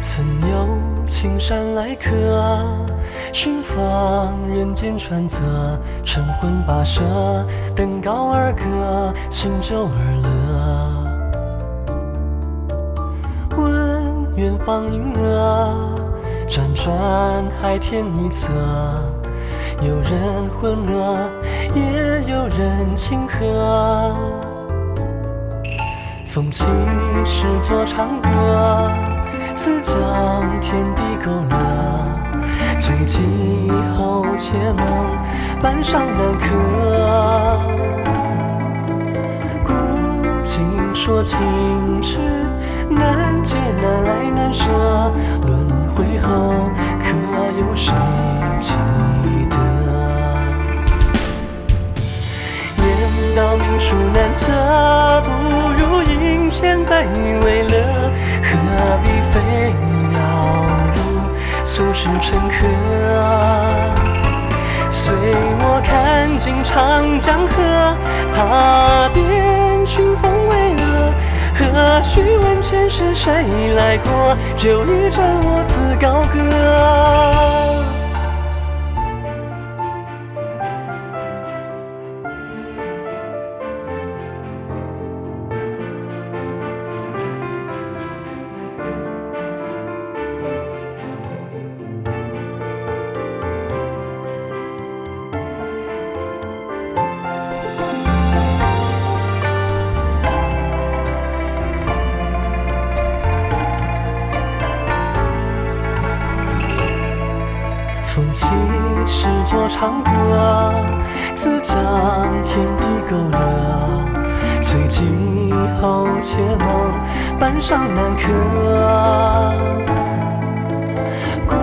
曾有青山来客，寻访人间川泽，晨昏跋涉，登高而歌，醒酒而乐。光阴啊，辗转海天一侧，有人浑噩，也有人清和。风起时作长歌。自将天地勾勒，醉几后且梦，半晌难可。古今说情痴，难解难爱，回后可有谁记得？言道命数难测，不如饮千杯为乐。何必非要入俗世沉疴？随我看尽长江河，踏遍群峰。须问前世谁来过？就一盏我自高歌。风起时作长歌，自将天地勾勒。醉几后且梦，半晌难可。古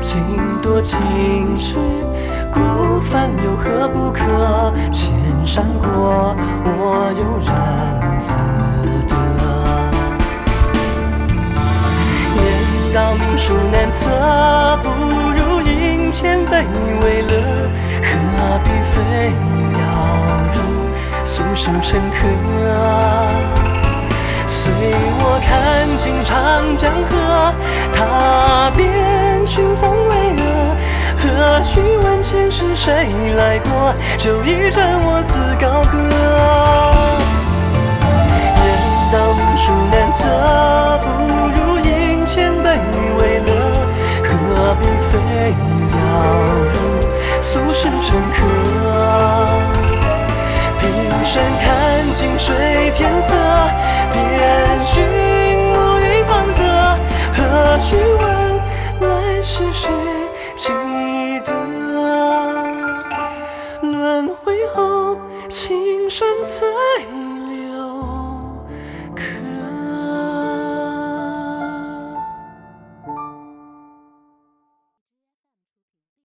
今多情痴，孤帆有何不可？千山过，我悠然自得。言道命数难测，不。俗世沉疴？随我看尽长江河，踏遍群峰巍峨。何须问前世谁来过？就一盏我自高歌。言道命数难测，不如饮千杯为乐。何必非？要入俗世沉疴，天色，遍寻暮雨芳泽，何须问来世谁记得？轮回后，情深才。